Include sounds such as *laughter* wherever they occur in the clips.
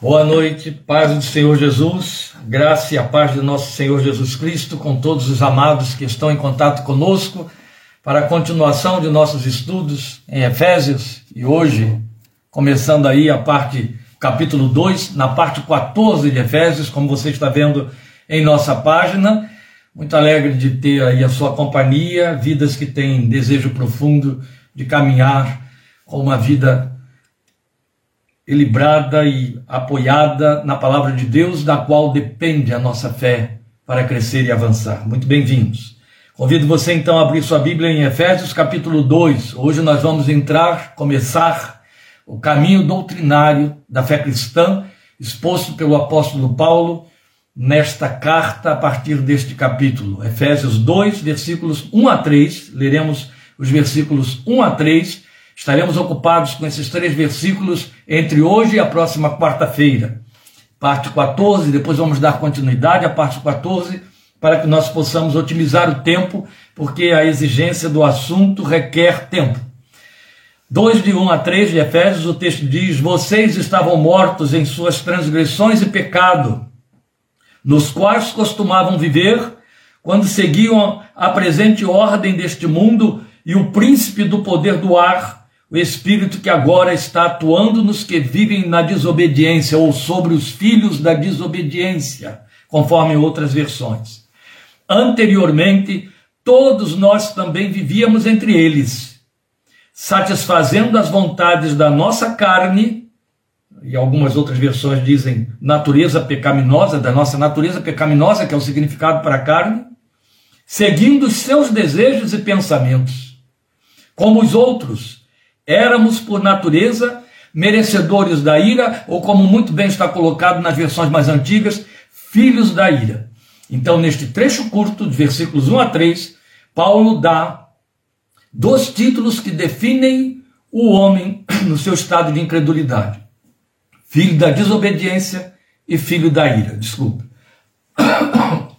Boa noite, paz do Senhor Jesus, graça e a paz do nosso Senhor Jesus Cristo com todos os amados que estão em contato conosco para a continuação de nossos estudos em Efésios e hoje, começando aí a parte, capítulo 2, na parte 14 de Efésios, como você está vendo em nossa página. Muito alegre de ter aí a sua companhia, vidas que têm desejo profundo de caminhar com uma vida equilibrada e apoiada na palavra de Deus, da qual depende a nossa fé para crescer e avançar. Muito bem-vindos. Convido você então a abrir sua Bíblia em Efésios capítulo 2. Hoje nós vamos entrar, começar o caminho doutrinário da fé cristã, exposto pelo apóstolo Paulo nesta carta a partir deste capítulo. Efésios 2, versículos 1 a 3. Leremos os versículos 1 a 3 Estaremos ocupados com esses três versículos entre hoje e a próxima quarta-feira. Parte 14, depois vamos dar continuidade à parte 14, para que nós possamos otimizar o tempo, porque a exigência do assunto requer tempo. 2 de 1 a 3 de Efésios, o texto diz: Vocês estavam mortos em suas transgressões e pecado, nos quais costumavam viver, quando seguiam a presente ordem deste mundo e o príncipe do poder do ar o Espírito que agora está atuando nos que vivem na desobediência ou sobre os filhos da desobediência, conforme outras versões. Anteriormente, todos nós também vivíamos entre eles, satisfazendo as vontades da nossa carne, e algumas outras versões dizem natureza pecaminosa, da nossa natureza pecaminosa, que é o significado para a carne, seguindo os seus desejos e pensamentos. Como os outros, Éramos, por natureza, merecedores da ira, ou como muito bem está colocado nas versões mais antigas, filhos da ira. Então, neste trecho curto, de versículos 1 a 3, Paulo dá dois títulos que definem o homem no seu estado de incredulidade: filho da desobediência e filho da ira. Desculpa. *coughs*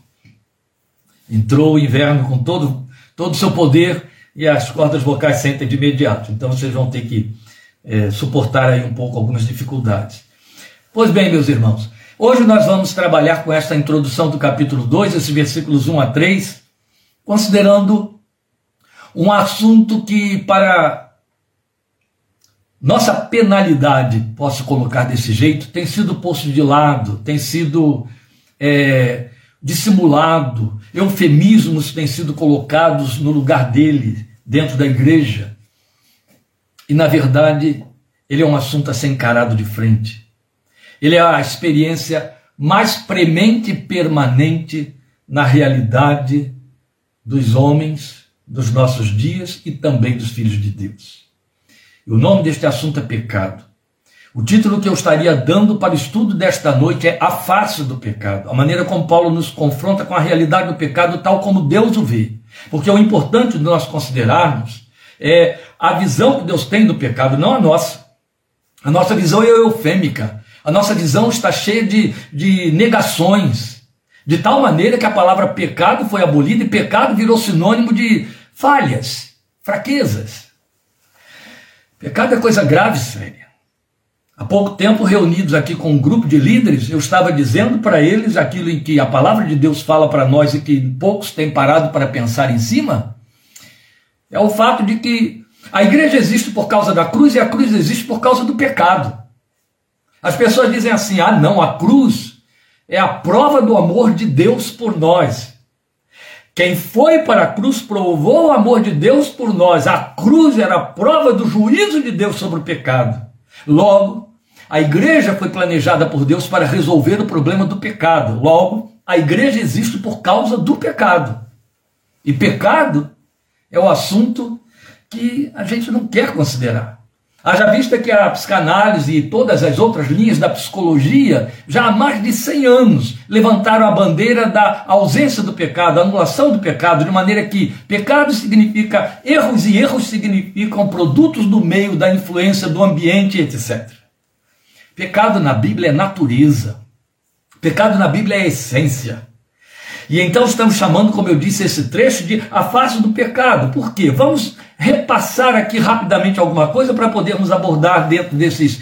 Entrou o inverno com todo todo o seu poder e as cordas vocais sentem de imediato. Então vocês vão ter que é, suportar aí um pouco algumas dificuldades. Pois bem, meus irmãos, hoje nós vamos trabalhar com esta introdução do capítulo 2, esses versículos 1 a 3, considerando um assunto que, para nossa penalidade, posso colocar desse jeito, tem sido posto de lado, tem sido é, dissimulado, eufemismos têm sido colocados no lugar dele, dentro da igreja. E, na verdade, ele é um assunto a ser encarado de frente. Ele é a experiência mais premente e permanente na realidade dos homens, dos nossos dias e também dos filhos de Deus. E o nome deste assunto é pecado. O título que eu estaria dando para o estudo desta noite é A Face do Pecado, a maneira como Paulo nos confronta com a realidade do pecado tal como Deus o vê. Porque o importante de nós considerarmos é a visão que Deus tem do pecado, não a nossa. A nossa visão é eufêmica, a nossa visão está cheia de, de negações, de tal maneira que a palavra pecado foi abolida e pecado virou sinônimo de falhas, fraquezas. Pecado é coisa grave, séria. Há pouco tempo, reunidos aqui com um grupo de líderes, eu estava dizendo para eles aquilo em que a palavra de Deus fala para nós e que poucos têm parado para pensar em cima. É o fato de que a igreja existe por causa da cruz e a cruz existe por causa do pecado. As pessoas dizem assim: ah, não, a cruz é a prova do amor de Deus por nós. Quem foi para a cruz provou o amor de Deus por nós. A cruz era a prova do juízo de Deus sobre o pecado. Logo, a igreja foi planejada por Deus para resolver o problema do pecado. Logo, a igreja existe por causa do pecado. E pecado é o assunto que a gente não quer considerar. Haja vista que a psicanálise e todas as outras linhas da psicologia já há mais de 100 anos levantaram a bandeira da ausência do pecado, anulação do pecado, de maneira que pecado significa erros e erros significam produtos do meio, da influência do ambiente, etc. Pecado na Bíblia é natureza. Pecado na Bíblia é essência. E então estamos chamando, como eu disse, esse trecho de a face do pecado. Por quê? Vamos repassar aqui rapidamente alguma coisa para podermos abordar dentro desses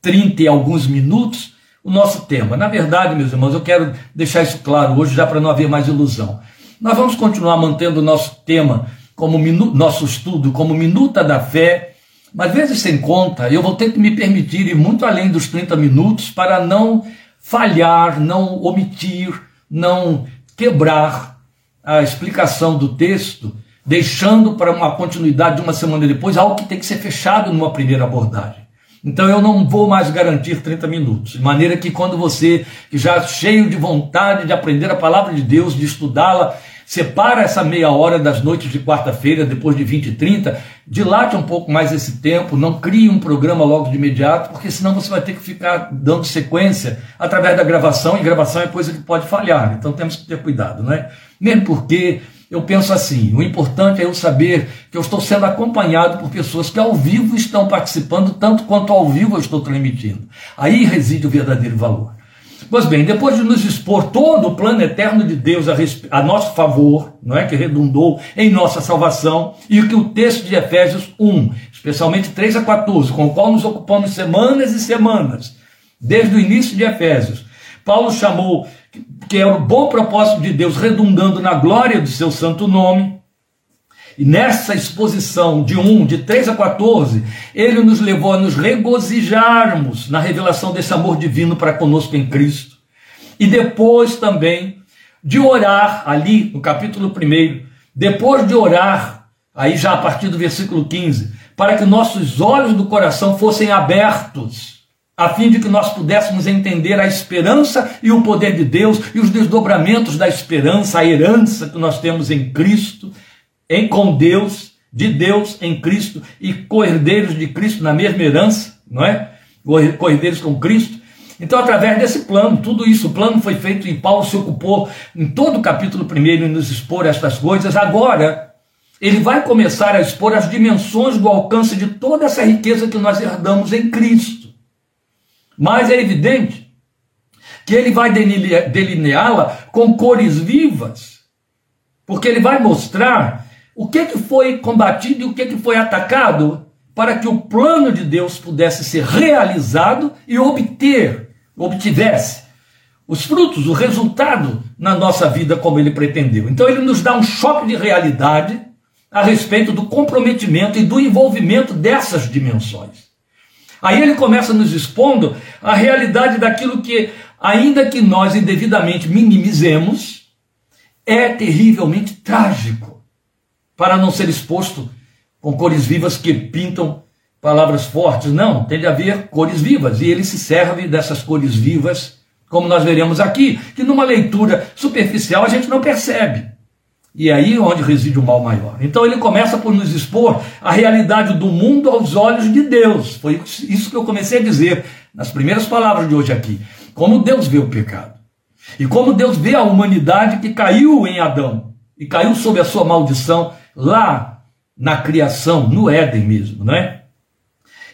30 e alguns minutos o nosso tema. Na verdade, meus irmãos, eu quero deixar isso claro hoje, já para não haver mais ilusão. Nós vamos continuar mantendo o nosso tema, como nosso estudo, como minuta da fé, mas vezes sem conta, eu vou ter que me permitir ir muito além dos 30 minutos para não falhar, não omitir, não quebrar a explicação do texto, deixando para uma continuidade de uma semana depois algo que tem que ser fechado numa primeira abordagem. Então eu não vou mais garantir 30 minutos, de maneira que quando você, já cheio de vontade de aprender a palavra de Deus, de estudá-la, separa essa meia hora das noites de quarta-feira, depois de 20 e 30, dilate um pouco mais esse tempo, não crie um programa logo de imediato, porque senão você vai ter que ficar dando sequência através da gravação, e gravação é coisa que pode falhar, então temos que ter cuidado, não é? Mesmo porque eu penso assim: o importante é eu saber que eu estou sendo acompanhado por pessoas que ao vivo estão participando, tanto quanto ao vivo eu estou transmitindo. Aí reside o verdadeiro valor. Pois bem, depois de nos expor todo o plano eterno de Deus a, a, nosso favor, não é que redundou em nossa salvação, e que o texto de Efésios 1, especialmente 3 a 14, com o qual nos ocupamos semanas e semanas, desde o início de Efésios, Paulo chamou que era o bom propósito de Deus redundando na glória do seu santo nome. E nessa exposição de 1, de 3 a 14, ele nos levou a nos regozijarmos na revelação desse amor divino para conosco em Cristo. E depois também de orar, ali no capítulo 1, depois de orar, aí já a partir do versículo 15, para que nossos olhos do coração fossem abertos a fim de que nós pudéssemos entender a esperança e o poder de Deus e os desdobramentos da esperança, a herança que nós temos em Cristo, em com Deus, de Deus em Cristo e co-herdeiros de Cristo na mesma herança, não é? Co-herdeiros com Cristo. Então, através desse plano, tudo isso, o plano foi feito e Paulo se ocupou em todo o capítulo primeiro em nos expor estas coisas. Agora, ele vai começar a expor as dimensões do alcance de toda essa riqueza que nós herdamos em Cristo. Mas é evidente que ele vai delineá-la com cores vivas, porque ele vai mostrar o que, que foi combatido e o que, que foi atacado para que o plano de Deus pudesse ser realizado e obter, obtivesse os frutos, o resultado na nossa vida como ele pretendeu. Então ele nos dá um choque de realidade a respeito do comprometimento e do envolvimento dessas dimensões. Aí ele começa nos expondo a realidade daquilo que, ainda que nós indevidamente minimizemos, é terrivelmente trágico, para não ser exposto com cores vivas que pintam palavras fortes. Não, tem de haver cores vivas, e ele se serve dessas cores vivas, como nós veremos aqui, que numa leitura superficial a gente não percebe. E é aí onde reside o mal maior. Então ele começa por nos expor a realidade do mundo aos olhos de Deus. Foi isso que eu comecei a dizer nas primeiras palavras de hoje aqui. Como Deus vê o pecado. E como Deus vê a humanidade que caiu em Adão e caiu sob a sua maldição lá na criação, no Éden mesmo, não é?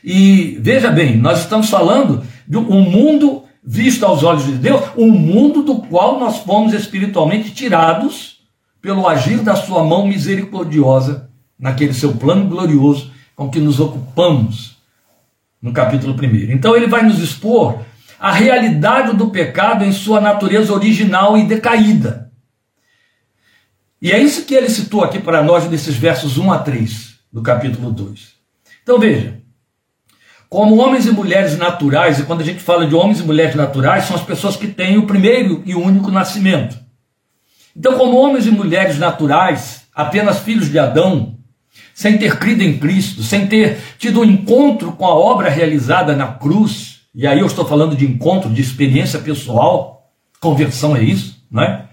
E veja bem, nós estamos falando de um mundo visto aos olhos de Deus, um mundo do qual nós fomos espiritualmente tirados pelo agir da sua mão misericordiosa naquele seu plano glorioso com que nos ocupamos no capítulo 1. Então ele vai nos expor a realidade do pecado em sua natureza original e decaída. E é isso que ele citou aqui para nós nesses versos 1 a 3 do capítulo 2. Então veja, como homens e mulheres naturais, e quando a gente fala de homens e mulheres naturais, são as pessoas que têm o primeiro e único nascimento. Então, como homens e mulheres naturais, apenas filhos de Adão, sem ter crido em Cristo, sem ter tido um encontro com a obra realizada na cruz, e aí eu estou falando de encontro, de experiência pessoal, conversão é isso, não é?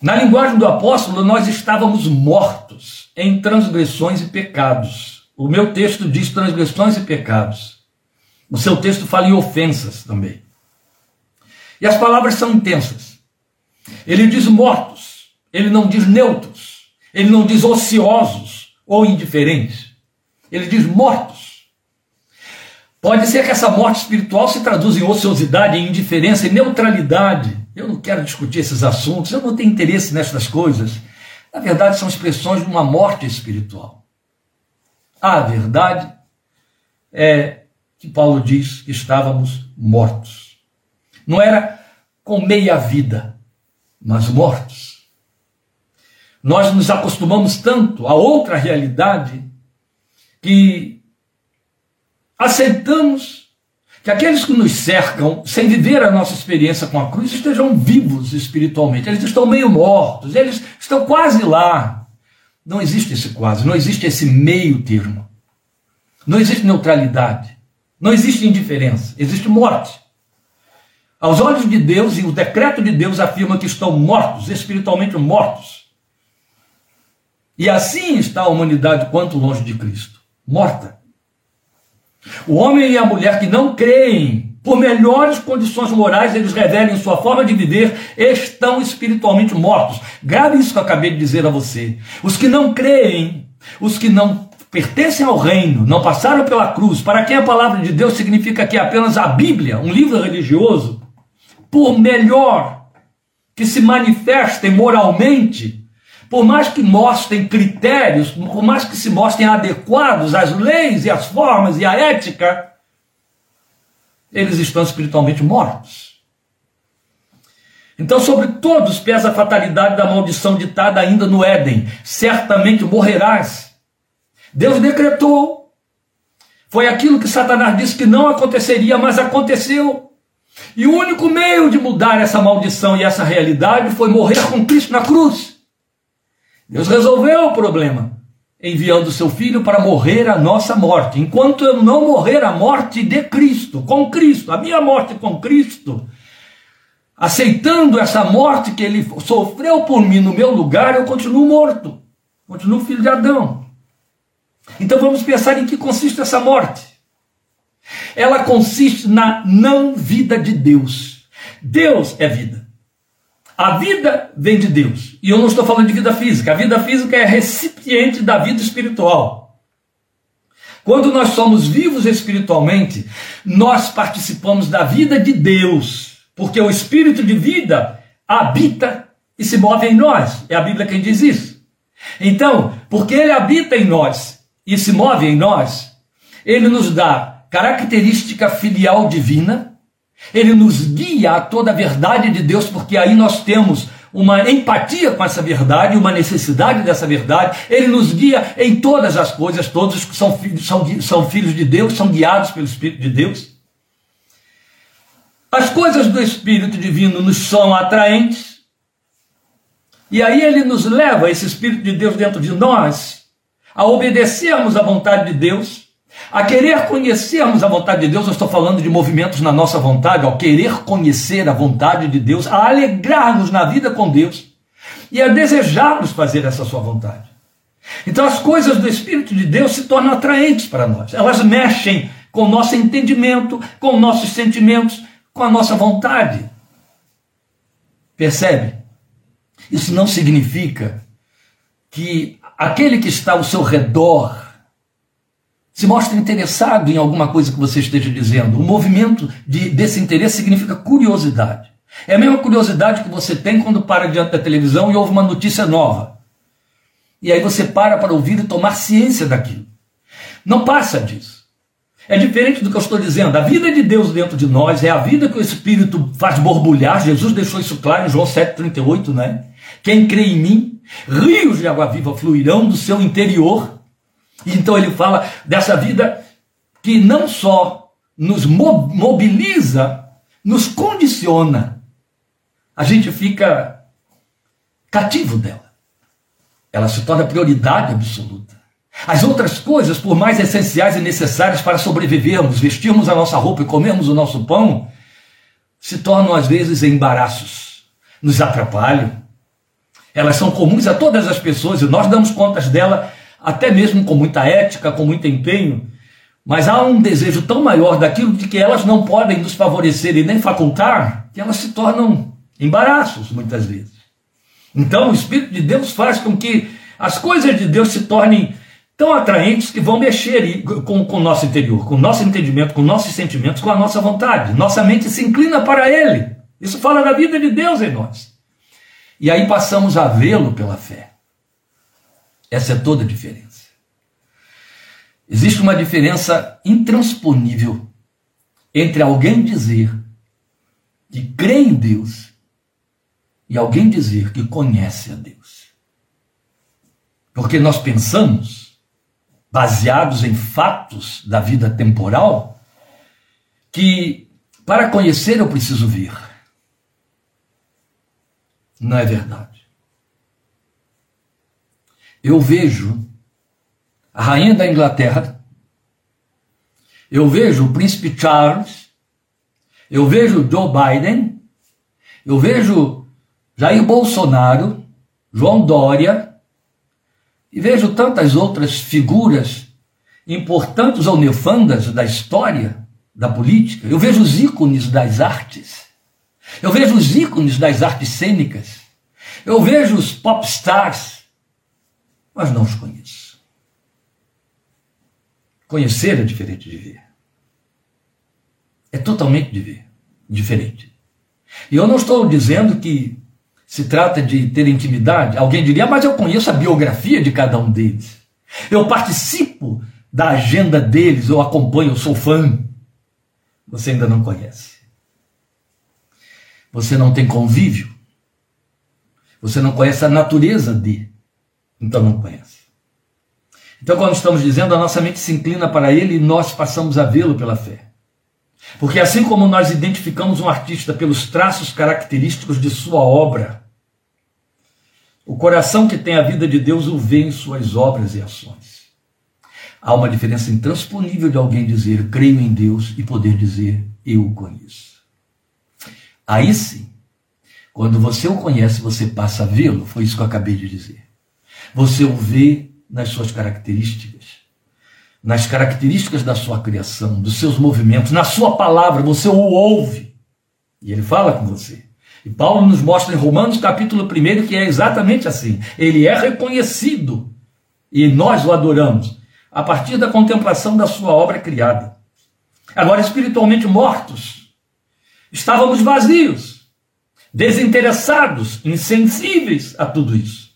Na linguagem do apóstolo, nós estávamos mortos em transgressões e pecados. O meu texto diz transgressões e pecados. O seu texto fala em ofensas também. E as palavras são intensas. Ele diz mortos, ele não diz neutros, ele não diz ociosos ou indiferentes. Ele diz mortos. Pode ser que essa morte espiritual se traduza em ociosidade, em indiferença, em neutralidade. Eu não quero discutir esses assuntos, eu não tenho interesse nessas coisas. Na verdade, são expressões de uma morte espiritual. A verdade é que Paulo diz que estávamos mortos. não era com meia vida, mas mortos. Nós nos acostumamos tanto a outra realidade que aceitamos que aqueles que nos cercam, sem viver a nossa experiência com a cruz, estejam vivos espiritualmente. Eles estão meio mortos, eles estão quase lá. Não existe esse quase, não existe esse meio termo. Não existe neutralidade. Não existe indiferença. Existe morte. Aos olhos de Deus, e o decreto de Deus afirma que estão mortos, espiritualmente mortos. E assim está a humanidade quanto longe de Cristo morta. O homem e a mulher que não creem, por melhores condições morais eles revelem sua forma de viver, estão espiritualmente mortos. Grave isso que eu acabei de dizer a você. Os que não creem, os que não pertencem ao reino, não passaram pela cruz, para quem a palavra de Deus significa que é apenas a Bíblia, um livro religioso, por melhor que se manifestem moralmente, por mais que mostrem critérios, por mais que se mostrem adequados às leis e às formas e à ética, eles estão espiritualmente mortos. Então, sobre todos pesa a fatalidade da maldição ditada ainda no Éden: certamente morrerás. Deus decretou. Foi aquilo que Satanás disse que não aconteceria, mas aconteceu. E o único meio de mudar essa maldição e essa realidade foi morrer com Cristo na cruz. Deus resolveu o problema, enviando seu filho para morrer a nossa morte. Enquanto eu não morrer a morte de Cristo, com Cristo, a minha morte com Cristo, aceitando essa morte que ele sofreu por mim no meu lugar, eu continuo morto, continuo filho de Adão. Então vamos pensar em que consiste essa morte. Ela consiste na não vida de Deus. Deus é vida. A vida vem de Deus. E eu não estou falando de vida física. A vida física é recipiente da vida espiritual. Quando nós somos vivos espiritualmente, nós participamos da vida de Deus, porque o espírito de vida habita e se move em nós. É a Bíblia quem diz isso. Então, porque ele habita em nós e se move em nós, ele nos dá característica filial divina, ele nos guia a toda a verdade de Deus, porque aí nós temos uma empatia com essa verdade, uma necessidade dessa verdade. Ele nos guia em todas as coisas, todos que são são, são filhos de Deus, são guiados pelo Espírito de Deus. As coisas do Espírito Divino nos são atraentes, e aí ele nos leva, esse Espírito de Deus dentro de nós, a obedecermos à vontade de Deus a querer conhecermos a vontade de Deus, eu estou falando de movimentos na nossa vontade, ao querer conhecer a vontade de Deus, a alegrar-nos na vida com Deus e a desejarmos fazer essa sua vontade. Então as coisas do Espírito de Deus se tornam atraentes para nós. Elas mexem com o nosso entendimento, com nossos sentimentos, com a nossa vontade. Percebe? Isso não significa que aquele que está ao seu redor se mostra interessado em alguma coisa que você esteja dizendo. O movimento de, desse interesse significa curiosidade. É a mesma curiosidade que você tem quando para diante da televisão e ouve uma notícia nova. E aí você para para ouvir e tomar ciência daquilo. Não passa disso. É diferente do que eu estou dizendo. A vida de Deus dentro de nós é a vida que o Espírito faz borbulhar. Jesus deixou isso claro em João 7,38, né? Quem crê em mim, rios de água viva fluirão do seu interior. Então ele fala dessa vida que não só nos mobiliza, nos condiciona. A gente fica cativo dela. Ela se torna prioridade absoluta. As outras coisas, por mais essenciais e necessárias para sobrevivermos, vestirmos a nossa roupa e comermos o nosso pão, se tornam às vezes embaraços, nos atrapalham. Elas são comuns a todas as pessoas e nós damos contas dela até mesmo com muita ética, com muito empenho, mas há um desejo tão maior daquilo de que elas não podem nos favorecer e nem facultar, que elas se tornam embaraços muitas vezes. Então o Espírito de Deus faz com que as coisas de Deus se tornem tão atraentes que vão mexer com, o nosso interior, com o nosso entendimento, com nossos sentimentos, com a nossa vontade. Nossa mente se inclina para Ele. Isso fala da vida de Deus em nós. E aí passamos a vê-lo pela fé. Essa é toda a diferença. Existe uma diferença intransponível entre alguém dizer de crer em Deus e alguém dizer que conhece a Deus. Porque nós pensamos, baseados em fatos da vida temporal, que para conhecer eu preciso ver. Não é verdade. Eu vejo a rainha da Inglaterra, eu vejo o príncipe Charles, eu vejo Joe Biden, eu vejo Jair Bolsonaro, João Dória, e vejo tantas outras figuras importantes ou nefandas da história da política. Eu vejo os ícones das artes. Eu vejo os ícones das artes cênicas. Eu vejo os pop stars, mas não os conheço. Conhecer é diferente de ver. É totalmente de ver, diferente. E eu não estou dizendo que se trata de ter intimidade. Alguém diria, mas eu conheço a biografia de cada um deles. Eu participo da agenda deles, eu acompanho, eu sou fã. Você ainda não conhece. Você não tem convívio. Você não conhece a natureza de. Então não conhece. Então, quando estamos dizendo, a nossa mente se inclina para ele e nós passamos a vê-lo pela fé. Porque assim como nós identificamos um artista pelos traços característicos de sua obra, o coração que tem a vida de Deus o vê em suas obras e ações. Há uma diferença intransponível de alguém dizer creio em Deus e poder dizer eu o conheço. Aí sim, quando você o conhece, você passa a vê-lo, foi isso que eu acabei de dizer. Você o vê nas suas características, nas características da sua criação, dos seus movimentos, na sua palavra, você o ouve e ele fala com você. E Paulo nos mostra em Romanos capítulo 1 que é exatamente assim. Ele é reconhecido e nós o adoramos a partir da contemplação da sua obra criada. Agora, espiritualmente mortos, estávamos vazios, desinteressados, insensíveis a tudo isso.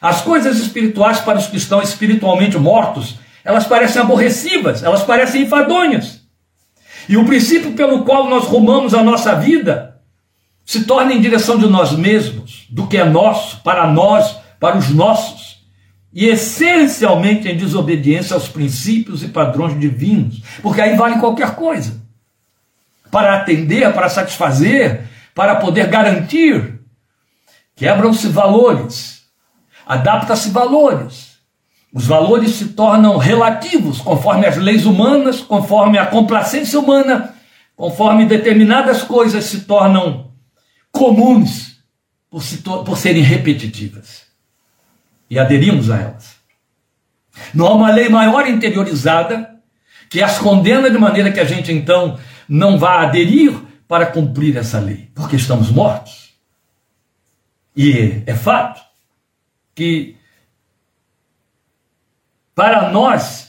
As coisas espirituais para os que estão espiritualmente mortos, elas parecem aborrecidas, elas parecem enfadonhas. E o princípio pelo qual nós rumamos a nossa vida se torna em direção de nós mesmos, do que é nosso, para nós, para os nossos, e essencialmente em desobediência aos princípios e padrões divinos, porque aí vale qualquer coisa. Para atender, para satisfazer, para poder garantir, quebram-se valores, adapta-se valores. Os valores se tornam relativos conforme as leis humanas, conforme a complacência humana, conforme determinadas coisas se tornam comuns por, se por serem repetitivas. E aderimos a elas. Não há uma lei maior interiorizada que as condena de maneira que a gente então não vá aderir para cumprir essa lei, porque estamos mortos. E é fato que para nós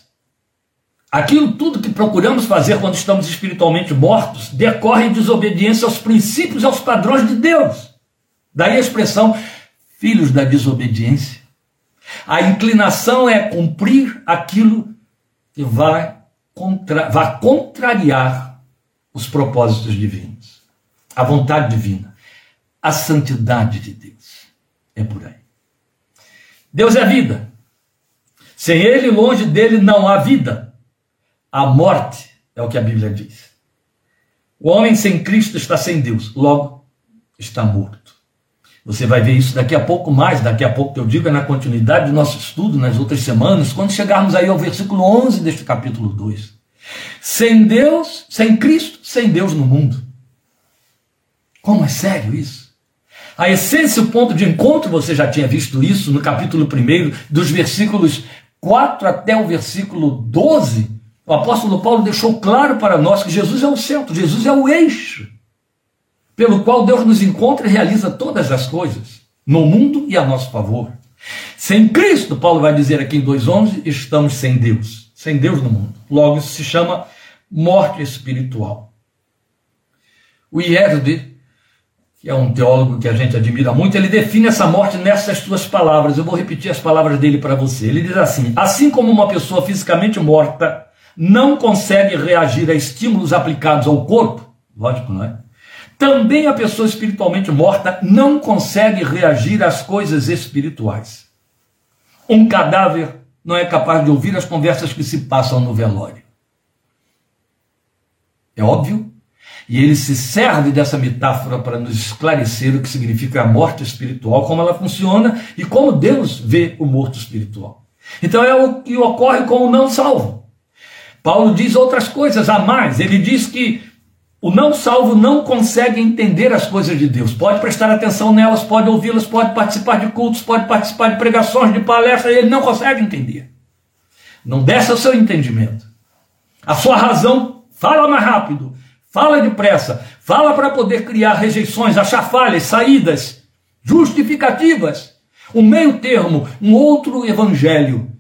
Aquilo tudo que procuramos fazer quando estamos espiritualmente mortos decorre em desobediência aos princípios e aos padrões de Deus. Daí a expressão filhos da desobediência. A inclinação é cumprir aquilo que vai, contra, vai contrariar os propósitos divinos, a vontade divina, a santidade de Deus. É por aí. Deus é vida. Sem Ele, longe dele, não há vida. A morte é o que a Bíblia diz. O homem sem Cristo está sem Deus, logo está morto. Você vai ver isso daqui a pouco mais, daqui a pouco que eu digo é na continuidade do nosso estudo, nas outras semanas, quando chegarmos aí ao versículo 11 deste capítulo 2. Sem Deus, sem Cristo, sem Deus no mundo. Como é sério isso? A essência, o ponto de encontro, você já tinha visto isso no capítulo 1, dos versículos 4 até o versículo 12, o apóstolo Paulo deixou claro para nós que Jesus é o centro, Jesus é o eixo, pelo qual Deus nos encontra e realiza todas as coisas, no mundo e a nosso favor. Sem Cristo, Paulo vai dizer aqui em 2,11, estamos sem Deus, sem Deus no mundo. Logo, isso se chama morte espiritual. O Ierde, que é um teólogo que a gente admira muito, ele define essa morte nessas suas palavras. Eu vou repetir as palavras dele para você. Ele diz assim: assim como uma pessoa fisicamente morta não consegue reagir a estímulos aplicados ao corpo, lógico, não é? Também a pessoa espiritualmente morta não consegue reagir às coisas espirituais. Um cadáver não é capaz de ouvir as conversas que se passam no velório. É óbvio? E ele se serve dessa metáfora para nos esclarecer o que significa a morte espiritual, como ela funciona e como Deus vê o morto espiritual. Então é o que ocorre com o não salvo. Paulo diz outras coisas a mais. Ele diz que o não salvo não consegue entender as coisas de Deus. Pode prestar atenção nelas, pode ouvi-las, pode participar de cultos, pode participar de pregações, de palestras, ele não consegue entender. Não desce o seu entendimento. A sua razão fala mais rápido, fala depressa, fala para poder criar rejeições, achar falhas, saídas, justificativas. Um meio termo, um outro evangelho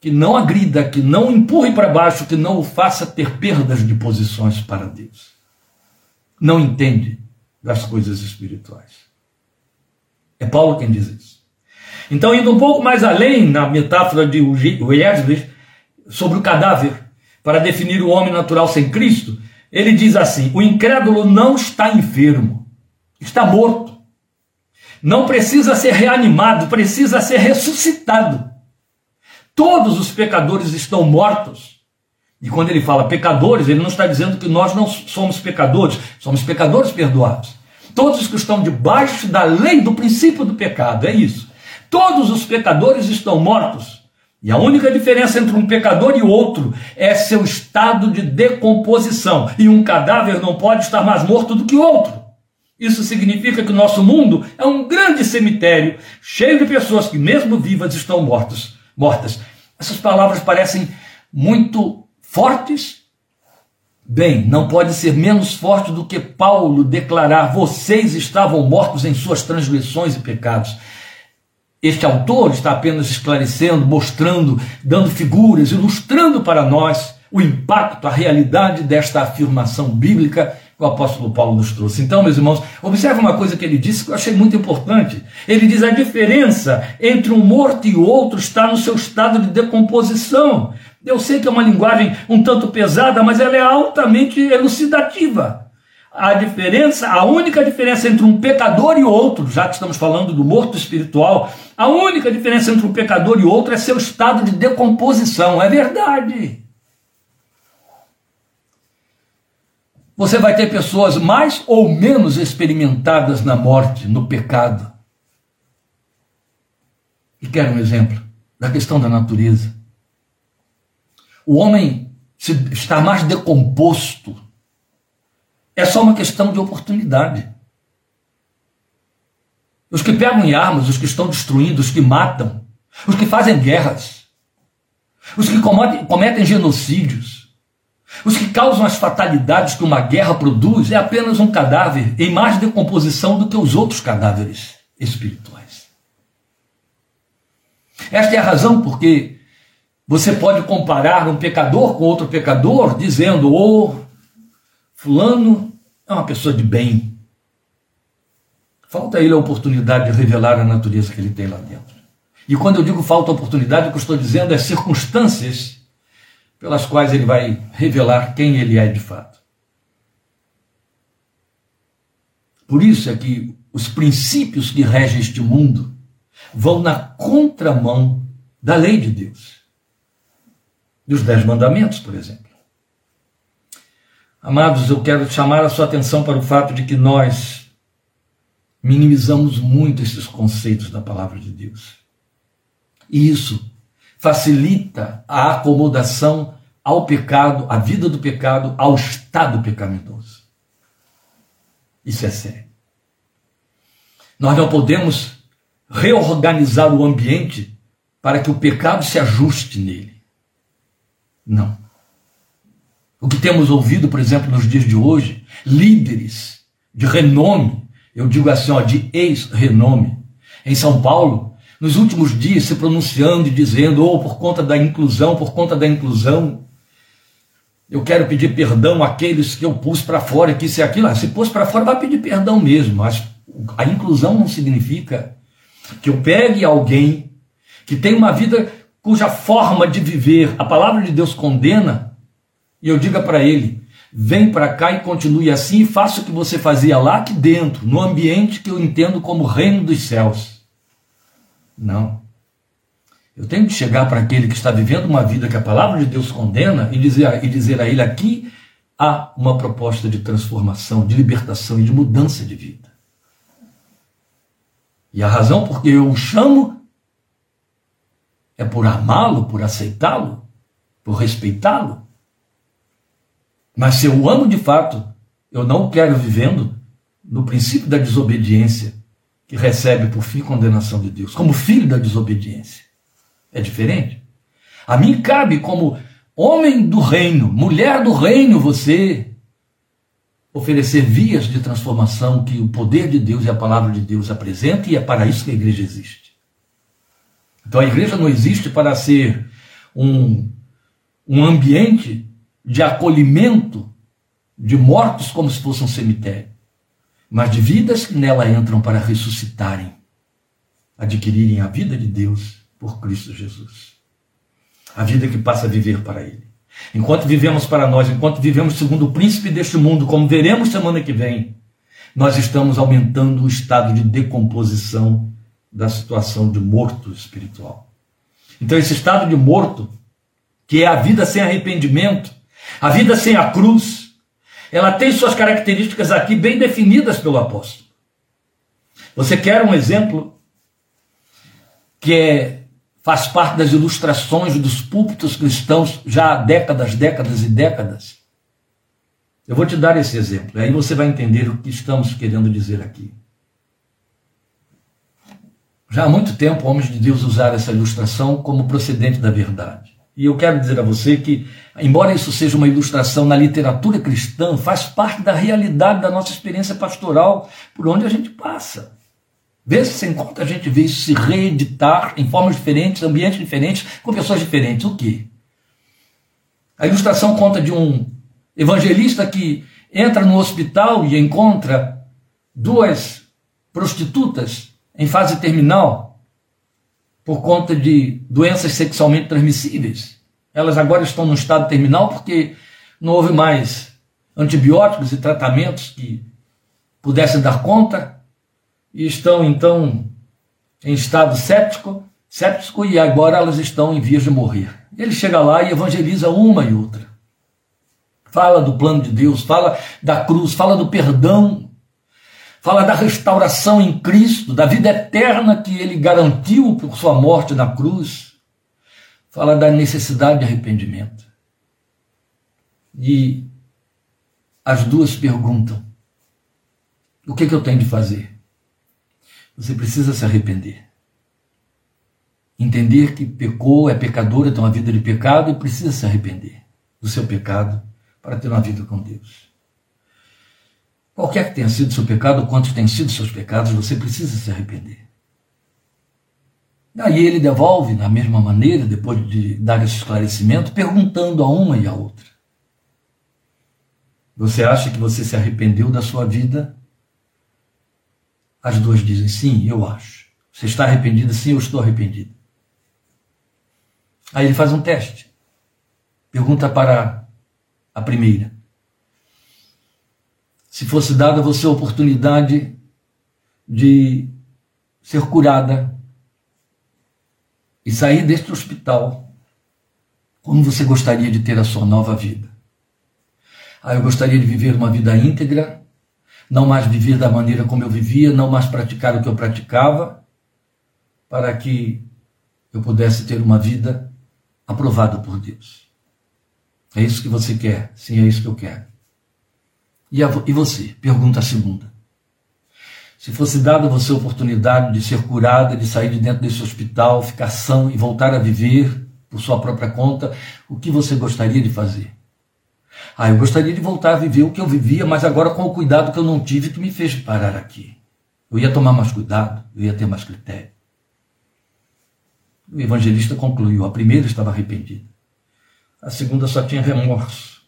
que não agrida, que não empurre para baixo, que não o faça ter perdas de posições para Deus. Não entende das coisas espirituais. É Paulo quem diz isso. Então, indo um pouco mais além na metáfora de Wesley sobre o cadáver, para definir o homem natural sem Cristo, ele diz assim: o incrédulo não está enfermo, está morto. Não precisa ser reanimado, precisa ser ressuscitado. Todos os pecadores estão mortos. E quando ele fala pecadores, ele não está dizendo que nós não somos pecadores, somos pecadores perdoados. Todos que estão debaixo da lei do princípio do pecado, é isso. Todos os pecadores estão mortos. E a única diferença entre um pecador e outro é seu estado de decomposição. E um cadáver não pode estar mais morto do que o outro. Isso significa que o nosso mundo é um grande cemitério, cheio de pessoas que, mesmo vivas, estão mortas mortas. Essas palavras parecem muito fortes. Bem, não pode ser menos forte do que Paulo declarar: vocês estavam mortos em suas transgressões e pecados. Este autor está apenas esclarecendo, mostrando, dando figuras, ilustrando para nós o impacto, a realidade desta afirmação bíblica que o apóstolo Paulo nos trouxe. Então, meus irmãos, observe uma coisa que ele disse que eu achei muito importante. Ele diz a diferença entre um morto e outro está no seu estado de decomposição. Eu sei que é uma linguagem um tanto pesada, mas ela é altamente elucidativa. A diferença, a única diferença entre um pecador e outro, já que estamos falando do morto espiritual, a única diferença entre um pecador e outro é seu estado de decomposição. É verdade. Você vai ter pessoas mais ou menos experimentadas na morte, no pecado. E quero um exemplo da questão da natureza. O homem está mais decomposto. É só uma questão de oportunidade. Os que pegam em armas, os que estão destruindo, os que matam, os que fazem guerras, os que cometem genocídios, os que causam as fatalidades que uma guerra produz é apenas um cadáver em mais decomposição do que os outros cadáveres espirituais. Esta é a razão porque você pode comparar um pecador com outro pecador, dizendo: "O oh, fulano é uma pessoa de bem". Falta a ele a oportunidade de revelar a natureza que ele tem lá dentro. E quando eu digo falta oportunidade, o que eu estou dizendo é circunstâncias pelas quais ele vai revelar quem ele é de fato. Por isso é que os princípios que regem este mundo vão na contramão da lei de Deus. Dos Dez Mandamentos, por exemplo. Amados, eu quero chamar a sua atenção para o fato de que nós minimizamos muito esses conceitos da palavra de Deus. E isso facilita a acomodação ao pecado, à vida do pecado, ao estado pecaminoso. Isso é sério. Nós não podemos reorganizar o ambiente para que o pecado se ajuste nele. Não. O que temos ouvido, por exemplo, nos dias de hoje, líderes de renome, eu digo assim, ó, de ex-renome, em São Paulo, nos últimos dias se pronunciando e dizendo, ou oh, por conta da inclusão, por conta da inclusão, eu quero pedir perdão àqueles que eu pus para fora, que isso e aquilo. Ah, se pôs para fora, vai pedir perdão mesmo. Mas a inclusão não significa que eu pegue alguém que tem uma vida cuja forma de viver a palavra de Deus condena e eu diga para ele: vem para cá e continue assim e faça o que você fazia lá aqui dentro, no ambiente que eu entendo como reino dos céus. Não. Eu tenho que chegar para aquele que está vivendo uma vida que a palavra de Deus condena e dizer, e dizer a ele aqui há uma proposta de transformação, de libertação e de mudança de vida. E a razão por que eu o chamo é por amá-lo, por aceitá-lo, por respeitá-lo. Mas se eu amo de fato, eu não quero vivendo no princípio da desobediência, que recebe por fim condenação de Deus, como filho da desobediência. É diferente. A mim cabe como homem do reino, mulher do reino, você oferecer vias de transformação que o poder de Deus e a palavra de Deus apresenta e é para isso que a igreja existe. Então a igreja não existe para ser um, um ambiente de acolhimento de mortos como se fosse um cemitério, mas de vidas que nela entram para ressuscitarem, adquirirem a vida de Deus por Cristo Jesus. A vida que passa a viver para Ele. Enquanto vivemos para nós, enquanto vivemos segundo o príncipe deste mundo, como veremos semana que vem, nós estamos aumentando o estado de decomposição da situação de morto espiritual. Então, esse estado de morto, que é a vida sem arrependimento, a vida sem a cruz, ela tem suas características aqui bem definidas pelo apóstolo. Você quer um exemplo que é faz parte das ilustrações dos púlpitos cristãos já há décadas, décadas e décadas. Eu vou te dar esse exemplo, aí você vai entender o que estamos querendo dizer aqui. Já há muito tempo, homens de Deus usaram essa ilustração como procedente da verdade. E eu quero dizer a você que, embora isso seja uma ilustração na literatura cristã, faz parte da realidade da nossa experiência pastoral por onde a gente passa. Vê se sem conta a gente vê isso se reeditar em formas diferentes, ambientes diferentes, com pessoas diferentes. O quê? A ilustração conta de um evangelista que entra no hospital e encontra duas prostitutas em fase terminal por conta de doenças sexualmente transmissíveis. Elas agora estão no estado terminal porque não houve mais antibióticos e tratamentos que pudessem dar conta e estão então em estado séptico, séptico e agora elas estão em vias de morrer. Ele chega lá e evangeliza uma e outra. Fala do plano de Deus, fala da cruz, fala do perdão, fala da restauração em Cristo, da vida eterna que ele garantiu por sua morte na cruz. Fala da necessidade de arrependimento. E as duas perguntam: o que, que eu tenho de fazer? Você precisa se arrepender. Entender que pecou, é pecador, tem uma vida de pecado e precisa se arrepender do seu pecado para ter uma vida com Deus. Qualquer que tenha sido seu pecado, quantos tenham sido seus pecados, você precisa se arrepender. Aí ele devolve da mesma maneira, depois de dar esse esclarecimento, perguntando a uma e a outra. Você acha que você se arrependeu da sua vida as duas dizem sim, eu acho. Você está arrependido? Sim, eu estou arrependido. Aí ele faz um teste. Pergunta para a primeira. Se fosse dada a você a oportunidade de ser curada e sair deste hospital, como você gostaria de ter a sua nova vida? Ah, eu gostaria de viver uma vida íntegra, não mais viver da maneira como eu vivia, não mais praticar o que eu praticava, para que eu pudesse ter uma vida aprovada por Deus. É isso que você quer? Sim, é isso que eu quero. E, a, e você? Pergunta a segunda. Se fosse dada a você a oportunidade de ser curada, de sair de dentro desse hospital, ficar são e voltar a viver por sua própria conta, o que você gostaria de fazer? Ah, eu gostaria de voltar a viver o que eu vivia, mas agora com o cuidado que eu não tive que me fez parar aqui. Eu ia tomar mais cuidado, eu ia ter mais critério. O evangelista concluiu: a primeira estava arrependida, a segunda só tinha remorso.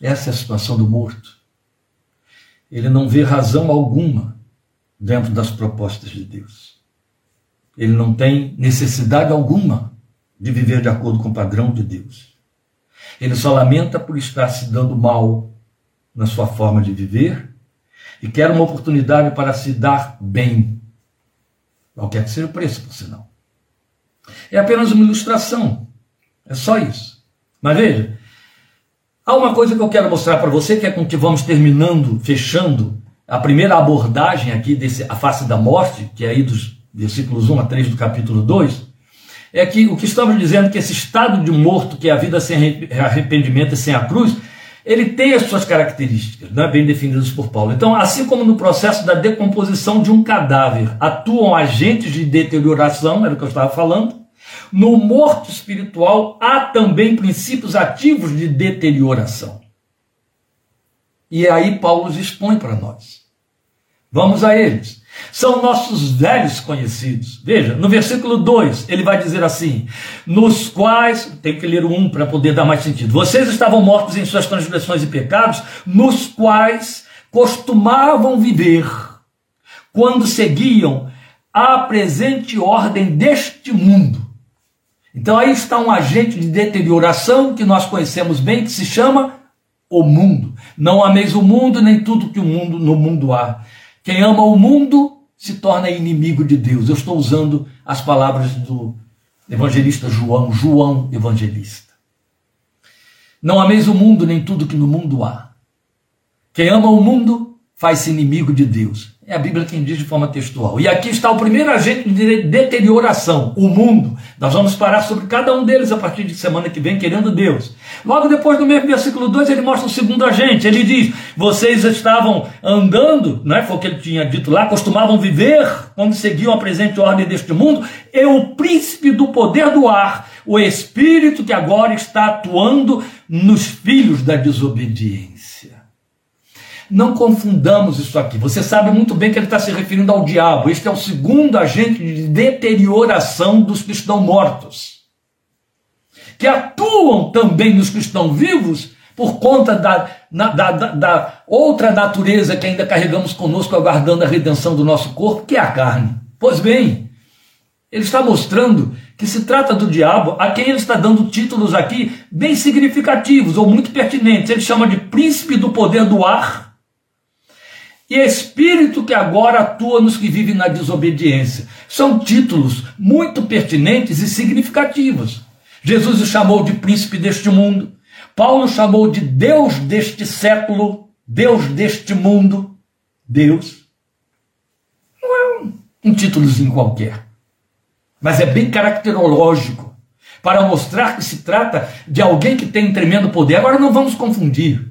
Essa é a situação do morto. Ele não vê razão alguma dentro das propostas de Deus. Ele não tem necessidade alguma de viver de acordo com o padrão de Deus. Ele só lamenta por estar se dando mal na sua forma de viver e quer uma oportunidade para se dar bem. Qualquer que seja o preço, por sinal. É apenas uma ilustração. É só isso. Mas veja, há uma coisa que eu quero mostrar para você, que é com que vamos terminando, fechando a primeira abordagem aqui desse a face da morte, que é aí dos versículos 1 a 3 do capítulo 2, é que o que estamos dizendo é que esse estado de morto, que é a vida sem arrependimento e sem a cruz, ele tem as suas características, né, bem definidas por Paulo. Então, assim como no processo da decomposição de um cadáver atuam agentes de deterioração, era o que eu estava falando, no morto espiritual há também princípios ativos de deterioração. E aí Paulo os expõe para nós. Vamos a eles. São nossos velhos conhecidos. Veja, no versículo 2, ele vai dizer assim: nos quais, tem que ler o 1 para poder dar mais sentido. Vocês estavam mortos em suas transgressões e pecados, nos quais costumavam viver quando seguiam a presente ordem deste mundo. Então aí está um agente de deterioração que nós conhecemos bem, que se chama o mundo. Não ameis o mundo, nem tudo que o mundo no mundo há. Quem ama o mundo se torna inimigo de Deus. Eu estou usando as palavras do evangelista João, João evangelista. Não ameis o mundo nem tudo que no mundo há. Quem ama o mundo faz-se inimigo de Deus. É a Bíblia quem diz de forma textual. E aqui está o primeiro agente de deterioração, o mundo. Nós vamos parar sobre cada um deles a partir de semana que vem, querendo Deus. Logo depois, no mesmo versículo 2, ele mostra o segundo agente. Ele diz: Vocês estavam andando, não é? foi o que ele tinha dito lá, costumavam viver quando seguiam a presente ordem deste mundo, e o príncipe do poder do ar, o espírito que agora está atuando nos filhos da desobediência. Não confundamos isso aqui. Você sabe muito bem que ele está se referindo ao diabo. Este é o segundo agente de deterioração dos que estão mortos, que atuam também nos que estão vivos por conta da, da, da, da outra natureza que ainda carregamos conosco, aguardando a redenção do nosso corpo, que é a carne. Pois bem, ele está mostrando que se trata do diabo, a quem ele está dando títulos aqui bem significativos ou muito pertinentes. Ele chama de príncipe do poder do ar e espírito que agora atua nos que vivem na desobediência. São títulos muito pertinentes e significativos. Jesus o chamou de príncipe deste mundo. Paulo chamou de Deus deste século, Deus deste mundo. Deus. Não é um, um títulozinho qualquer, mas é bem caracterológico para mostrar que se trata de alguém que tem tremendo poder. Agora não vamos confundir.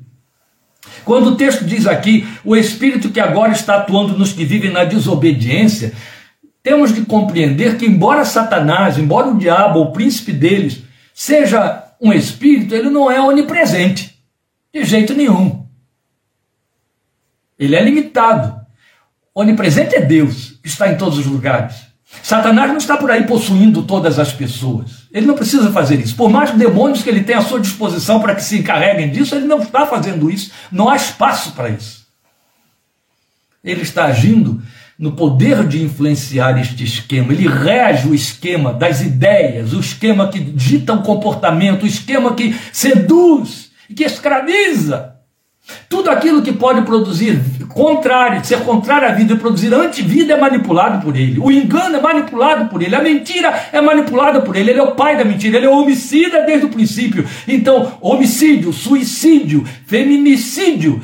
Quando o texto diz aqui, o espírito que agora está atuando nos que vivem na desobediência, temos de compreender que, embora Satanás, embora o diabo, o príncipe deles, seja um espírito, ele não é onipresente, de jeito nenhum. Ele é limitado. Onipresente é Deus, que está em todos os lugares. Satanás não está por aí possuindo todas as pessoas. Ele não precisa fazer isso. Por mais demônios que ele tenha à sua disposição para que se encarreguem disso, ele não está fazendo isso. Não há espaço para isso. Ele está agindo no poder de influenciar este esquema. Ele rege o esquema das ideias, o esquema que dita o comportamento, o esquema que seduz e que escraviza. Tudo aquilo que pode produzir contrário, ser contrário à vida e produzir antivida é manipulado por ele. O engano é manipulado por ele. A mentira é manipulada por ele. Ele é o pai da mentira. Ele é homicida desde o princípio. Então, homicídio, suicídio, feminicídio,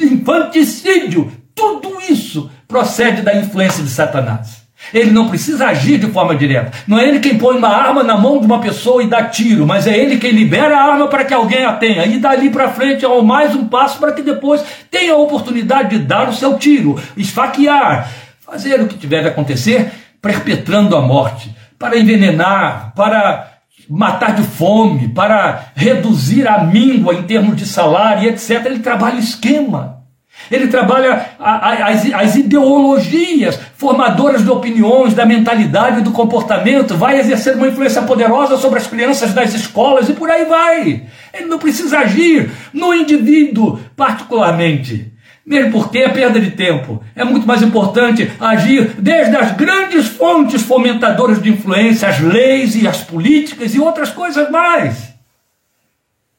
infanticídio, tudo isso procede da influência de Satanás. Ele não precisa agir de forma direta. Não é ele quem põe uma arma na mão de uma pessoa e dá tiro, mas é ele quem libera a arma para que alguém a tenha. E dali para frente é mais um passo para que depois tenha a oportunidade de dar o seu tiro, esfaquear, fazer o que tiver de acontecer, perpetrando a morte, para envenenar, para matar de fome, para reduzir a míngua em termos de salário, etc. Ele trabalha esquema. Ele trabalha as, as ideologias formadoras de opiniões, da mentalidade do comportamento, vai exercer uma influência poderosa sobre as crianças das escolas e por aí vai. Ele não precisa agir no indivíduo particularmente. Mesmo porque é perda de tempo. É muito mais importante agir desde as grandes fontes fomentadoras de influência, as leis e as políticas e outras coisas mais.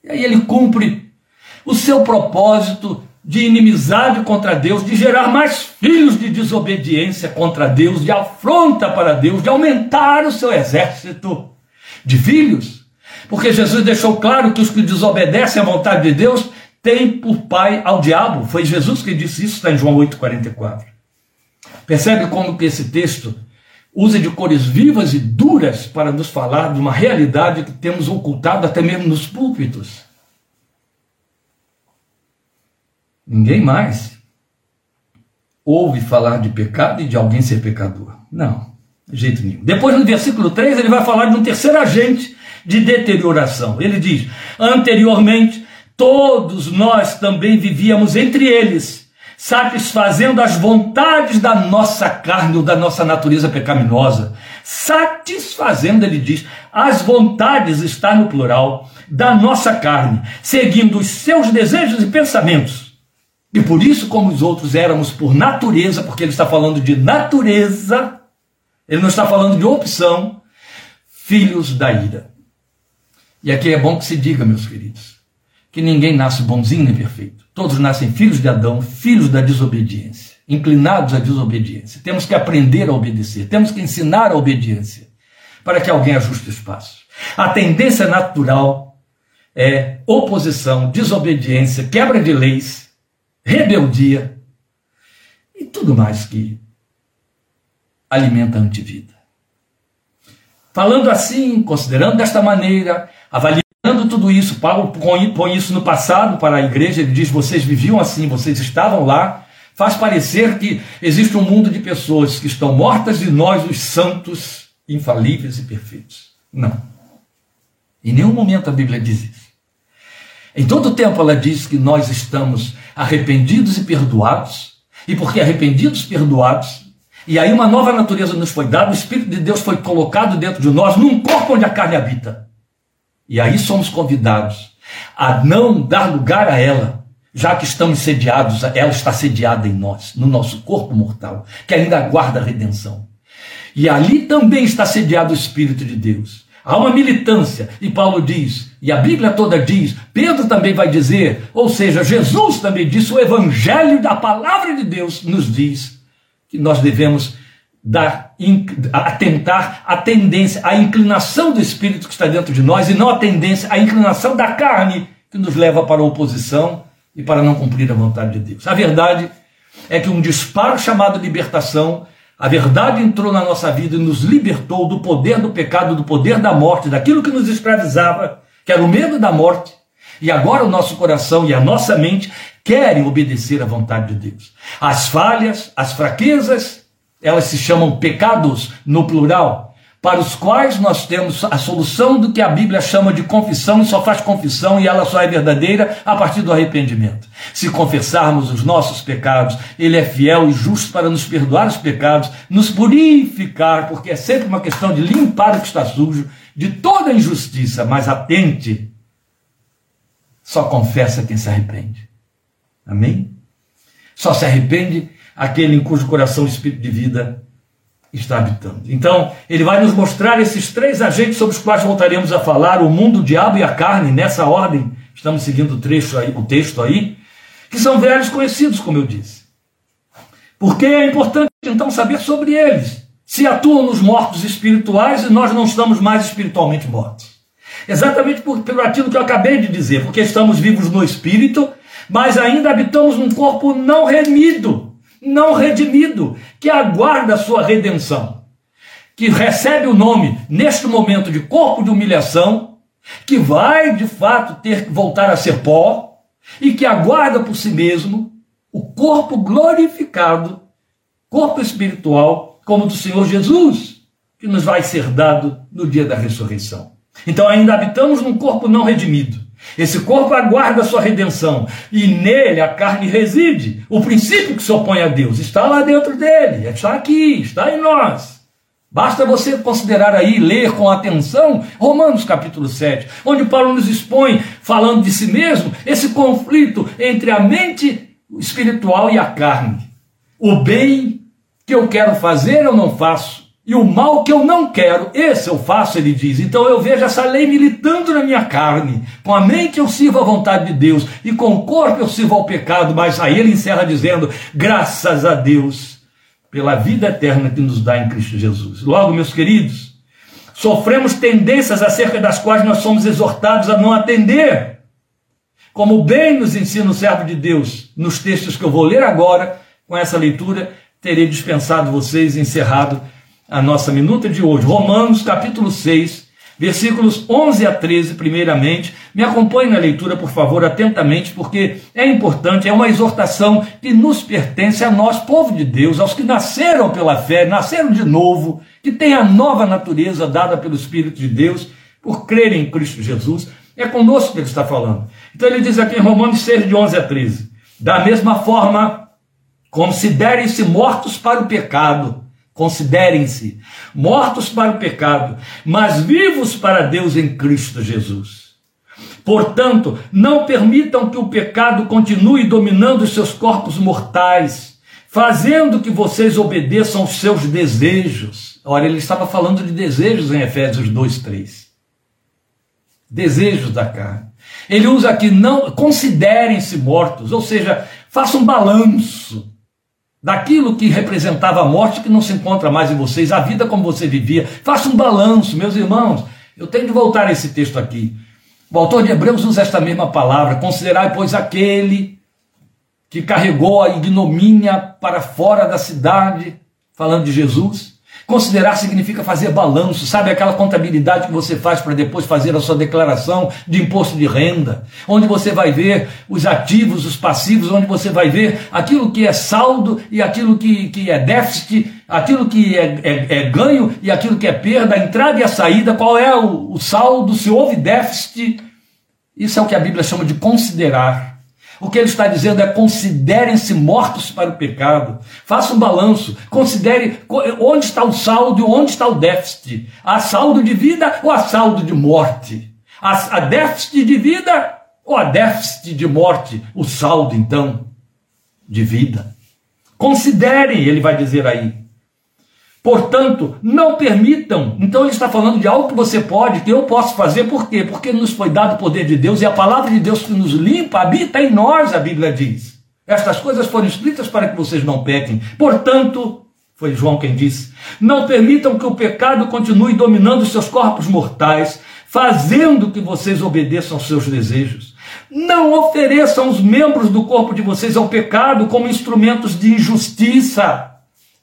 E aí ele cumpre o seu propósito de inimizade contra Deus, de gerar mais filhos de desobediência contra Deus, de afronta para Deus, de aumentar o seu exército de filhos. Porque Jesus deixou claro que os que desobedecem à vontade de Deus têm por pai ao diabo. Foi Jesus que disse isso, está em João 8,44. Percebe como que esse texto usa de cores vivas e duras para nos falar de uma realidade que temos ocultado até mesmo nos púlpitos. Ninguém mais ouve falar de pecado e de alguém ser pecador. Não, de jeito nenhum. Depois, no versículo 3, ele vai falar de um terceiro agente de deterioração. Ele diz: Anteriormente, todos nós também vivíamos entre eles, satisfazendo as vontades da nossa carne ou da nossa natureza pecaminosa. Satisfazendo, ele diz, as vontades está no plural, da nossa carne, seguindo os seus desejos e pensamentos e por isso, como os outros éramos por natureza, porque ele está falando de natureza, ele não está falando de opção, filhos da ira. E aqui é bom que se diga, meus queridos, que ninguém nasce bonzinho nem perfeito. Todos nascem filhos de Adão, filhos da desobediência, inclinados à desobediência. Temos que aprender a obedecer, temos que ensinar a obediência para que alguém ajuste os passos. A tendência natural é oposição, desobediência, quebra de leis rebeldia e tudo mais que alimenta a antivida. Falando assim, considerando desta maneira, avaliando tudo isso, Paulo põe isso no passado para a igreja, ele diz: vocês viviam assim, vocês estavam lá. Faz parecer que existe um mundo de pessoas que estão mortas e nós, os santos, infalíveis e perfeitos. Não. Em nenhum momento a Bíblia diz isso. Em todo tempo ela diz que nós estamos arrependidos e perdoados, e porque arrependidos e perdoados, e aí uma nova natureza nos foi dada, o Espírito de Deus foi colocado dentro de nós, num corpo onde a carne habita. E aí somos convidados a não dar lugar a ela, já que estamos sediados, ela está sediada em nós, no nosso corpo mortal, que ainda aguarda a redenção. E ali também está sediado o Espírito de Deus. Há uma militância, e Paulo diz, e a Bíblia toda diz, Pedro também vai dizer, ou seja, Jesus também disse, o Evangelho da palavra de Deus nos diz que nós devemos dar, atentar à tendência, à inclinação do Espírito que está dentro de nós, e não a tendência, a inclinação da carne que nos leva para a oposição e para não cumprir a vontade de Deus. A verdade é que um disparo chamado libertação a verdade entrou na nossa vida e nos libertou do poder do pecado, do poder da morte, daquilo que nos escravizava, que era o medo da morte. E agora o nosso coração e a nossa mente querem obedecer à vontade de Deus. As falhas, as fraquezas, elas se chamam pecados no plural, para os quais nós temos a solução do que a Bíblia chama de confissão, e só faz confissão e ela só é verdadeira a partir do arrependimento. Se confessarmos os nossos pecados, Ele é fiel e justo para nos perdoar os pecados, nos purificar, porque é sempre uma questão de limpar o que está sujo, de toda injustiça, mas atente, só confessa quem se arrepende. Amém? Só se arrepende aquele em cujo coração o Espírito de vida está habitando. Então, ele vai nos mostrar esses três agentes sobre os quais voltaremos a falar: o mundo, o diabo e a carne, nessa ordem. Estamos seguindo o, trecho aí, o texto aí, que são velhos conhecidos, como eu disse. Porque é importante então saber sobre eles. Se atuam nos mortos espirituais e nós não estamos mais espiritualmente mortos. Exatamente por, pelo aquilo que eu acabei de dizer, porque estamos vivos no espírito, mas ainda habitamos num corpo não remido não redimido, que aguarda a sua redenção, que recebe o nome, neste momento, de corpo de humilhação, que vai de fato ter que voltar a ser pó, e que aguarda por si mesmo o corpo glorificado, corpo espiritual, como do Senhor Jesus, que nos vai ser dado no dia da ressurreição. Então ainda habitamos num corpo não redimido. Esse corpo aguarda a sua redenção e nele a carne reside. O princípio que se opõe a Deus está lá dentro dele, está aqui, está em nós. Basta você considerar aí, ler com atenção Romanos capítulo 7, onde Paulo nos expõe, falando de si mesmo, esse conflito entre a mente espiritual e a carne. O bem que eu quero fazer eu não faço, E o mal que eu não quero, esse eu faço, ele diz. Então eu vejo essa lei militando na minha carne. Com a mente eu sirvo a vontade de Deus, e com o corpo eu sirvo ao pecado. Mas aí ele encerra dizendo: graças a Deus pela vida eterna que nos dá em Cristo Jesus. Logo, meus queridos, sofremos tendências acerca das quais nós somos exortados a não atender. Como bem nos ensina o servo de Deus nos textos que eu vou ler agora, com essa leitura, terei dispensado vocês, encerrado a nossa minuta de hoje. Romanos capítulo 6, versículos 11 a 13, primeiramente. Me acompanhe na leitura, por favor, atentamente, porque é importante, é uma exortação que nos pertence a nós, povo de Deus, aos que nasceram pela fé, nasceram de novo, que têm a nova natureza dada pelo Espírito de Deus, por crerem em Cristo Jesus. É conosco que ele está falando. Então ele diz aqui em Romanos 6, de 11 a 13: Da mesma forma, considerem-se mortos para o pecado Considerem-se mortos para o pecado, mas vivos para Deus em Cristo Jesus. Portanto, não permitam que o pecado continue dominando os seus corpos mortais, fazendo que vocês obedeçam aos seus desejos. Olha, ele estava falando de desejos em Efésios 2, 3. Desejos da carne. Ele usa aqui, não considerem-se mortos, ou seja, façam um balanço daquilo que representava a morte que não se encontra mais em vocês, a vida como você vivia. Faça um balanço, meus irmãos. Eu tenho de voltar a esse texto aqui. O autor de Hebreus usa esta mesma palavra: considerai, pois, aquele que carregou a ignomínia para fora da cidade, falando de Jesus. Considerar significa fazer balanço, sabe aquela contabilidade que você faz para depois fazer a sua declaração de imposto de renda, onde você vai ver os ativos, os passivos, onde você vai ver aquilo que é saldo e aquilo que, que é déficit, aquilo que é, é, é ganho e aquilo que é perda, a entrada e a saída, qual é o, o saldo, se houve déficit. Isso é o que a Bíblia chama de considerar. O que ele está dizendo é: considerem-se mortos para o pecado. Faça um balanço. Considere onde está o saldo e onde está o déficit. Há saldo de vida ou há saldo de morte? Há, déficit de vida ou há déficit de morte? O saldo, então, de vida. Considerem, ele vai dizer aí. Portanto, não permitam. Então ele está falando de algo que você pode, que eu posso fazer, por quê? Porque nos foi dado o poder de Deus e a palavra de Deus que nos limpa habita em nós, a Bíblia diz. Estas coisas foram escritas para que vocês não pequem. Portanto, foi João quem disse: não permitam que o pecado continue dominando seus corpos mortais, fazendo que vocês obedeçam aos seus desejos. Não ofereçam os membros do corpo de vocês ao pecado como instrumentos de injustiça.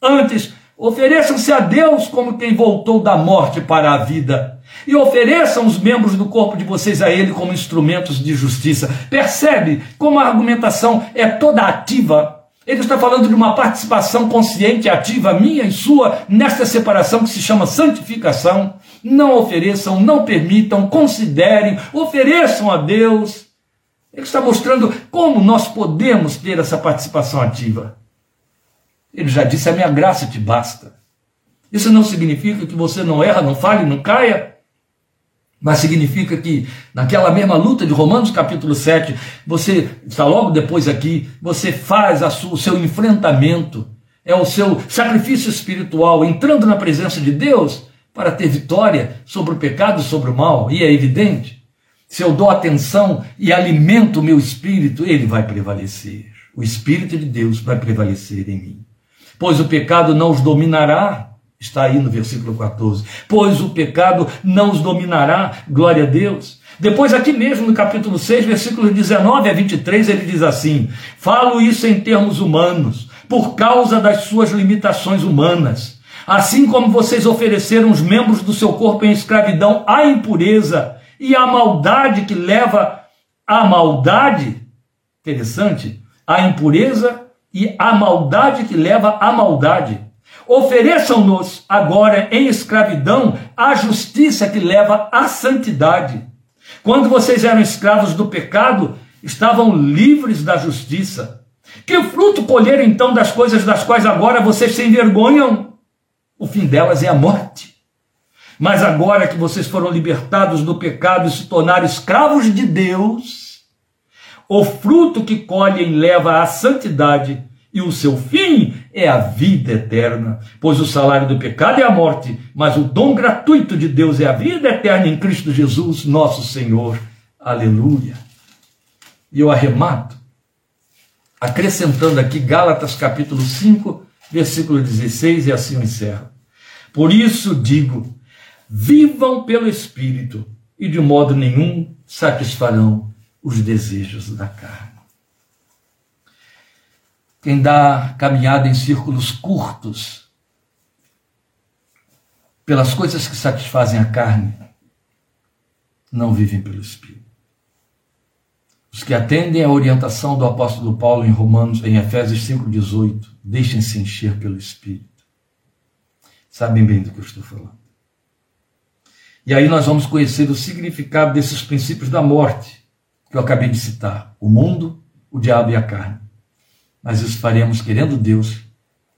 Antes, Ofereçam-se a Deus como quem voltou da morte para a vida. E ofereçam os membros do corpo de vocês a Ele como instrumentos de justiça. Percebe como a argumentação é toda ativa? Ele está falando de uma participação consciente, ativa, minha e sua, nesta separação que se chama santificação. Não ofereçam, não permitam, considerem, ofereçam a Deus. Ele está mostrando como nós podemos ter essa participação ativa. Ele já disse: A minha graça te basta. Isso não significa que você não erra, não fale, não caia, mas significa que naquela mesma luta de Romanos capítulo 7, você está logo depois aqui, você faz sua, o seu enfrentamento, é o seu sacrifício espiritual, entrando na presença de Deus para ter vitória sobre o pecado, sobre o mal, e é evidente. Se eu dou atenção e alimento o meu espírito, ele vai prevalecer. O Espírito de Deus vai prevalecer em mim pois o pecado não os dominará. Está aí no versículo 14. Pois o pecado não os dominará, glória a Deus. Depois, aqui mesmo no capítulo 6, versículos 19 a 23, ele diz assim: Falo isso em termos humanos, por causa das suas limitações humanas. Assim como vocês ofereceram os membros do seu corpo em escravidão à impureza e à maldade que leva à maldade, interessante, à impureza e a maldade que leva à maldade. Ofereçam-nos agora em escravidão a justiça que leva à santidade. Quando vocês eram escravos do pecado, estavam livres da justiça. Que fruto colher então das coisas das quais agora vocês se envergonham? O fim delas é a morte. Mas agora que vocês foram libertados do pecado e se tornaram escravos de Deus, o fruto que colhem leva à santidade, e o seu fim é a vida eterna, pois o salário do pecado é a morte, mas o dom gratuito de Deus é a vida eterna em Cristo Jesus, nosso Senhor. Aleluia. E eu arremato, acrescentando aqui Gálatas capítulo 5, versículo 16, e assim eu encerro. Por isso digo: vivam pelo Espírito, e de modo nenhum satisfarão os desejos da carne. Quem dá caminhada em círculos curtos pelas coisas que satisfazem a carne, não vivem pelo Espírito. Os que atendem à orientação do apóstolo Paulo em Romanos, em Efésios 5,18, deixem-se encher pelo Espírito. Sabem bem do que eu estou falando. E aí nós vamos conhecer o significado desses princípios da morte que eu acabei de citar: o mundo, o diabo e a carne. Mas isso faremos, querendo Deus,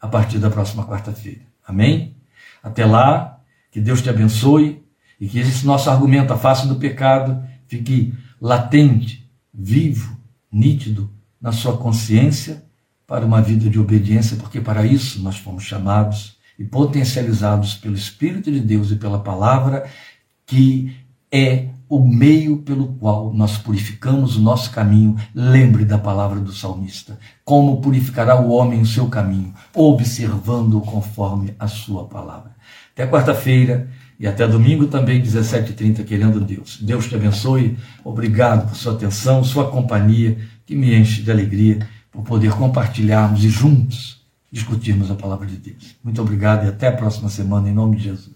a partir da próxima quarta-feira. Amém? Até lá, que Deus te abençoe e que esse nosso argumento, a face do pecado, fique latente, vivo, nítido na sua consciência para uma vida de obediência, porque para isso nós fomos chamados e potencializados pelo Espírito de Deus e pela palavra que é o meio pelo qual nós purificamos o nosso caminho. Lembre da palavra do salmista. Como purificará o homem o seu caminho? Observando-o conforme a sua palavra. Até quarta-feira e até domingo também, 17h30, querendo Deus. Deus te abençoe. Obrigado por sua atenção, sua companhia, que me enche de alegria por poder compartilharmos e juntos discutirmos a palavra de Deus. Muito obrigado e até a próxima semana, em nome de Jesus.